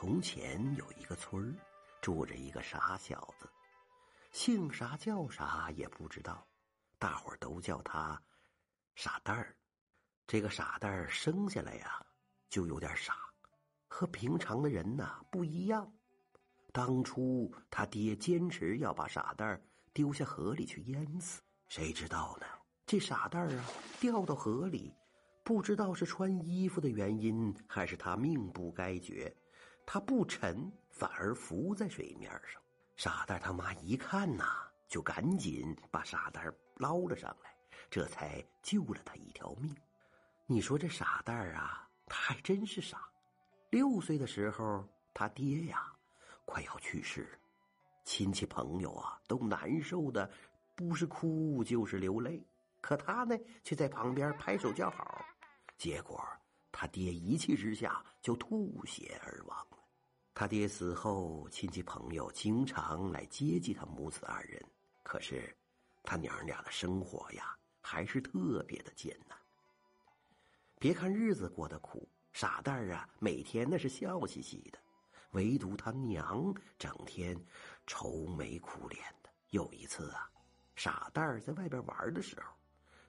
从前有一个村儿，住着一个傻小子，姓啥叫啥也不知道，大伙儿都叫他傻蛋儿。这个傻蛋儿生下来呀，就有点傻，和平常的人呐不一样。当初他爹坚持要把傻蛋儿丢下河里去淹死，谁知道呢？这傻蛋儿啊掉到河里，不知道是穿衣服的原因，还是他命不该绝。他不沉，反而浮在水面上。傻蛋他妈一看呐，就赶紧把傻蛋捞了上来，这才救了他一条命。你说这傻蛋啊，他还真是傻。六岁的时候，他爹呀，快要去世了，亲戚朋友啊都难受的，不是哭就是流泪，可他呢，却在旁边拍手叫好。结果他爹一气之下就吐血而亡。他爹死后，亲戚朋友经常来接济他母子二人。可是，他娘俩的生活呀，还是特别的艰难。别看日子过得苦，傻蛋儿啊，每天那是笑嘻嘻的，唯独他娘整天愁眉苦脸的。有一次啊，傻蛋儿在外边玩的时候，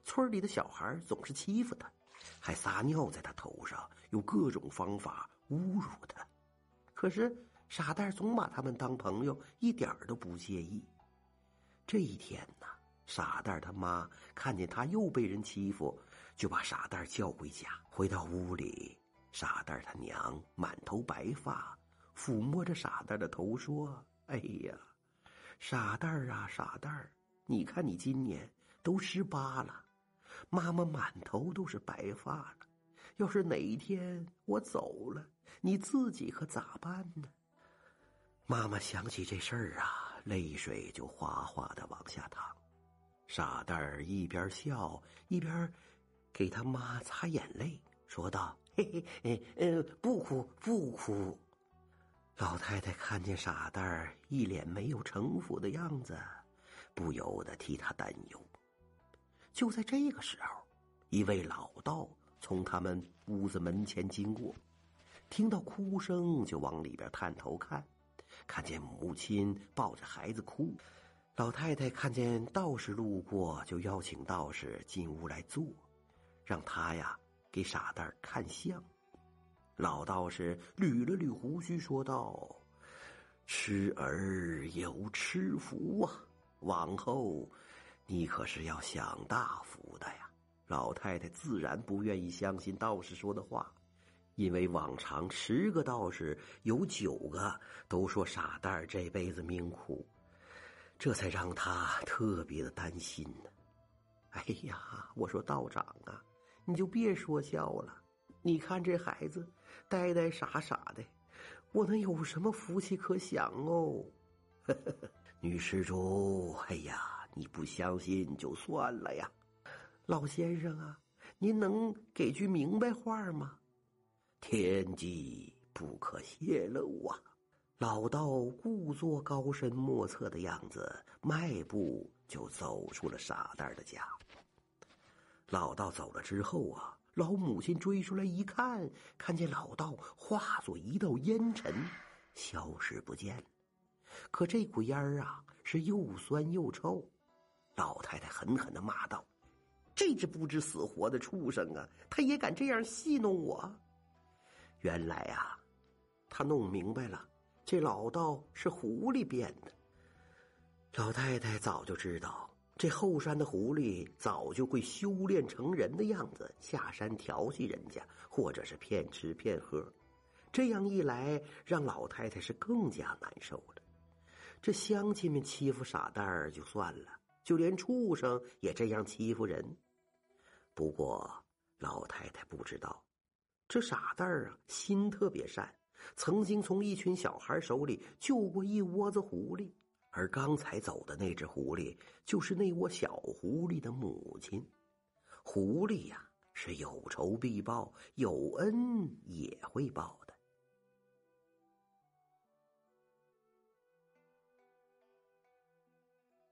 村里的小孩总是欺负他，还撒尿在他头上，用各种方法侮辱他。可是傻蛋总把他们当朋友，一点都不介意。这一天呢，傻蛋他妈看见他又被人欺负，就把傻蛋叫回家。回到屋里，傻蛋他娘满头白发，抚摸着傻蛋的头说：“哎呀，傻蛋儿啊，傻蛋儿你看你今年都十八了，妈妈满头都是白发了。”要是哪一天我走了，你自己可咋办呢？妈妈想起这事儿啊，泪水就哗哗的往下淌。傻蛋儿一边笑一边给他妈擦眼泪，说道：“嘿嘿，呃，不哭不哭。”老太太看见傻蛋儿一脸没有城府的样子，不由得替他担忧。就在这个时候，一位老道。从他们屋子门前经过，听到哭声就往里边探头看，看见母亲抱着孩子哭。老太太看见道士路过，就邀请道士进屋来坐，让他呀给傻蛋看相。老道士捋了捋胡须，说道：“痴儿有痴福啊，往后你可是要享大福的呀。”老太太自然不愿意相信道士说的话，因为往常十个道士有九个都说傻蛋儿这辈子命苦，这才让他特别的担心呢。哎呀，我说道长啊，你就别说笑了，你看这孩子呆呆傻傻的，我能有什么福气可享哦？女施主，哎呀，你不相信就算了呀。老先生啊，您能给句明白话吗？天机不可泄露啊！老道故作高深莫测的样子，迈步就走出了傻蛋的家。老道走了之后啊，老母亲追出来一看，看见老道化作一道烟尘，消失不见。可这股烟儿啊，是又酸又臭。老太太狠狠的骂道。这只不知死活的畜生啊！他也敢这样戏弄我。原来啊，他弄明白了，这老道是狐狸变的。老太太早就知道，这后山的狐狸早就会修炼成人的样子下山调戏人家，或者是骗吃骗喝。这样一来，让老太太是更加难受了。这乡亲们欺负傻蛋儿就算了，就连畜生也这样欺负人。不过，老太太不知道，这傻蛋儿啊，心特别善，曾经从一群小孩手里救过一窝子狐狸，而刚才走的那只狐狸，就是那窝小狐狸的母亲。狐狸呀，是有仇必报，有恩也会报的。